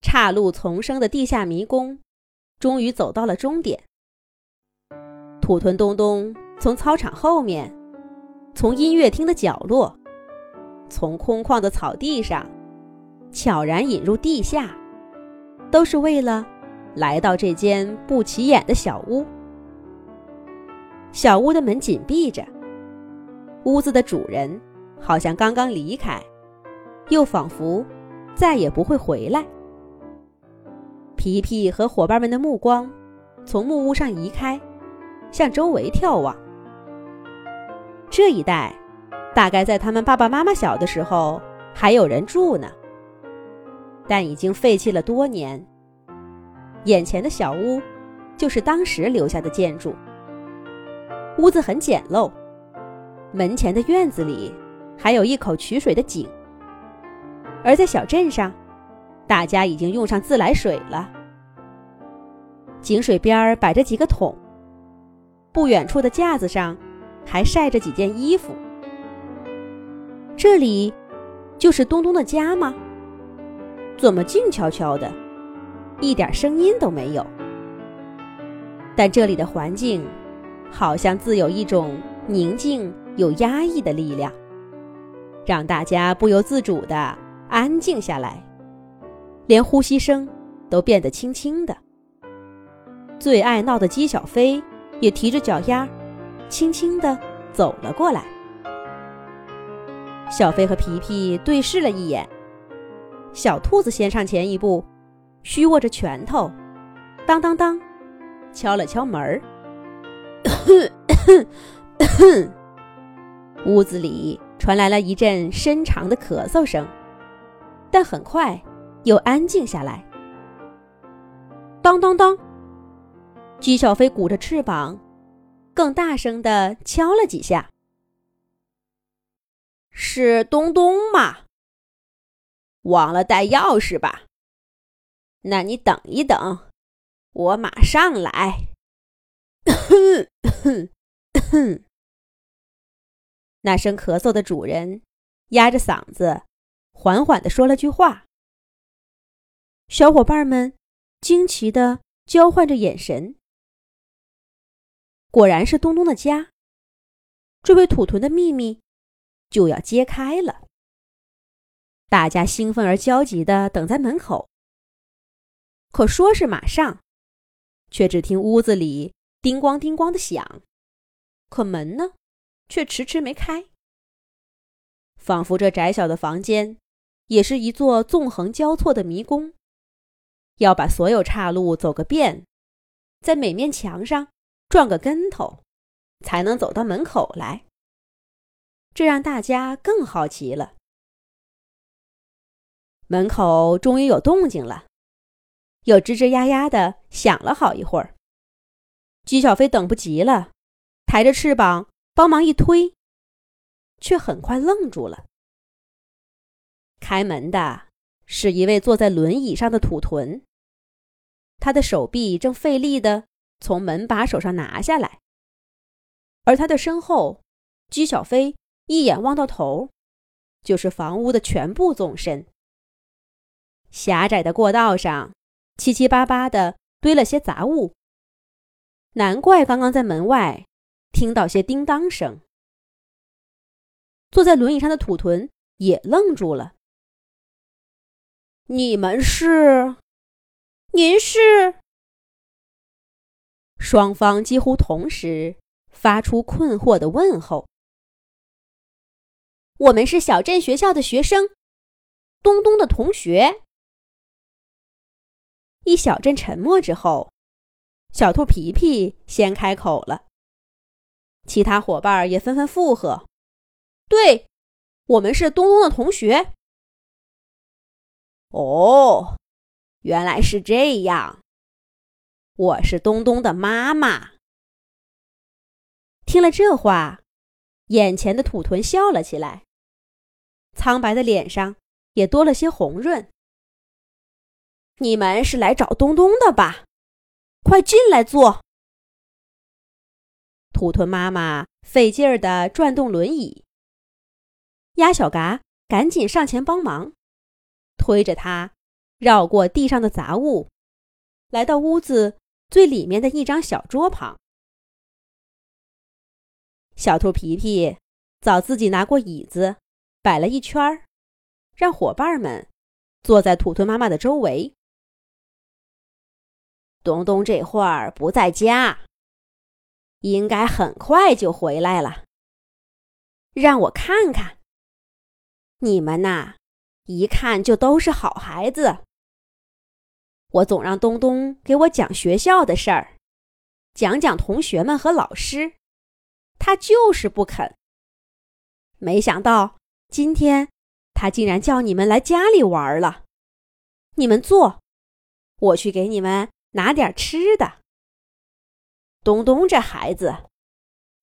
岔路丛生的地下迷宫，终于走到了终点。土屯东东从操场后面，从音乐厅的角落，从空旷的草地上，悄然引入地下，都是为了来到这间不起眼的小屋。小屋的门紧闭着，屋子的主人好像刚刚离开，又仿佛再也不会回来。皮皮和伙伴们的目光从木屋上移开，向周围眺望。这一带大概在他们爸爸妈妈小的时候还有人住呢，但已经废弃了多年。眼前的小屋就是当时留下的建筑。屋子很简陋，门前的院子里还有一口取水的井，而在小镇上。大家已经用上自来水了。井水边摆着几个桶，不远处的架子上还晒着几件衣服。这里就是东东的家吗？怎么静悄悄的，一点声音都没有？但这里的环境好像自有一种宁静又压抑的力量，让大家不由自主的安静下来。连呼吸声都变得轻轻的。最爱闹的姬小飞也提着脚丫，轻轻的走了过来。小飞和皮皮对视了一眼，小兔子先上前一步，虚握着拳头，当当当，敲了敲门儿。屋子里传来了一阵深长的咳嗽声，但很快。又安静下来。当当当，姬小飞鼓着翅膀，更大声的敲了几下。是东东吗？忘了带钥匙吧？那你等一等，我马上来。那声咳嗽的主人压着嗓子，缓缓的说了句话。小伙伴们惊奇的交换着眼神。果然是东东的家，这位土豚的秘密就要揭开了。大家兴奋而焦急的等在门口。可说是马上，却只听屋子里叮咣叮咣的响，可门呢，却迟迟没开。仿佛这窄小的房间也是一座纵横交错的迷宫。要把所有岔路走个遍，在每面墙上撞个跟头，才能走到门口来。这让大家更好奇了。门口终于有动静了，又吱吱呀呀的响了好一会儿。姬小飞等不及了，抬着翅膀帮忙一推，却很快愣住了。开门的是一位坐在轮椅上的土豚。他的手臂正费力地从门把手上拿下来，而他的身后，姬小飞一眼望到头，就是房屋的全部纵深。狭窄的过道上，七七八八地堆了些杂物，难怪刚刚在门外听到些叮当声。坐在轮椅上的土屯也愣住了：“你们是？”您是？双方几乎同时发出困惑的问候。我们是小镇学校的学生，东东的同学。一小阵沉默之后，小兔皮皮先开口了，其他伙伴也纷纷附和：“对，我们是东东的同学。”哦。原来是这样。我是东东的妈妈。”听了这话，眼前的土豚笑了起来，苍白的脸上也多了些红润。你们是来找东东的吧？快进来坐。土豚妈妈费劲儿地转动轮椅，鸭小嘎赶紧上前帮忙，推着它绕过地上的杂物，来到屋子最里面的一张小桌旁。小兔皮皮早自己拿过椅子，摆了一圈儿，让伙伴们坐在土豚妈妈的周围。东东这会儿不在家。应该很快就回来了。让我看看，你们呐，一看就都是好孩子。我总让东东给我讲学校的事儿，讲讲同学们和老师，他就是不肯。没想到今天他竟然叫你们来家里玩了。你们坐，我去给你们拿点吃的。东东这孩子，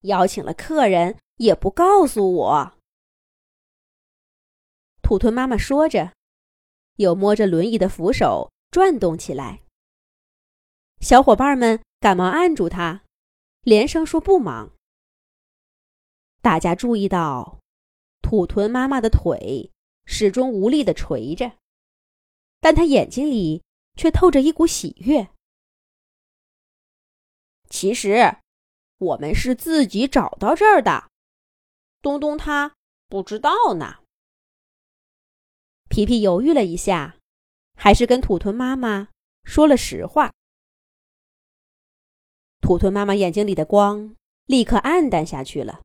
邀请了客人也不告诉我。土豚妈妈说着，又摸着轮椅的扶手转动起来。小伙伴们赶忙按住他，连声说不忙。大家注意到，土豚妈妈的腿始终无力的垂着，但她眼睛里却透着一股喜悦。其实，我们是自己找到这儿的。东东他不知道呢。皮皮犹豫了一下，还是跟土豚妈妈说了实话。土豚妈妈眼睛里的光立刻暗淡下去了，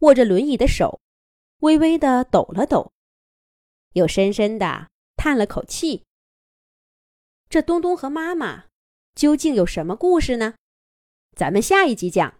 握着轮椅的手微微的抖了抖，又深深的叹了口气。这东东和妈妈。究竟有什么故事呢？咱们下一集讲。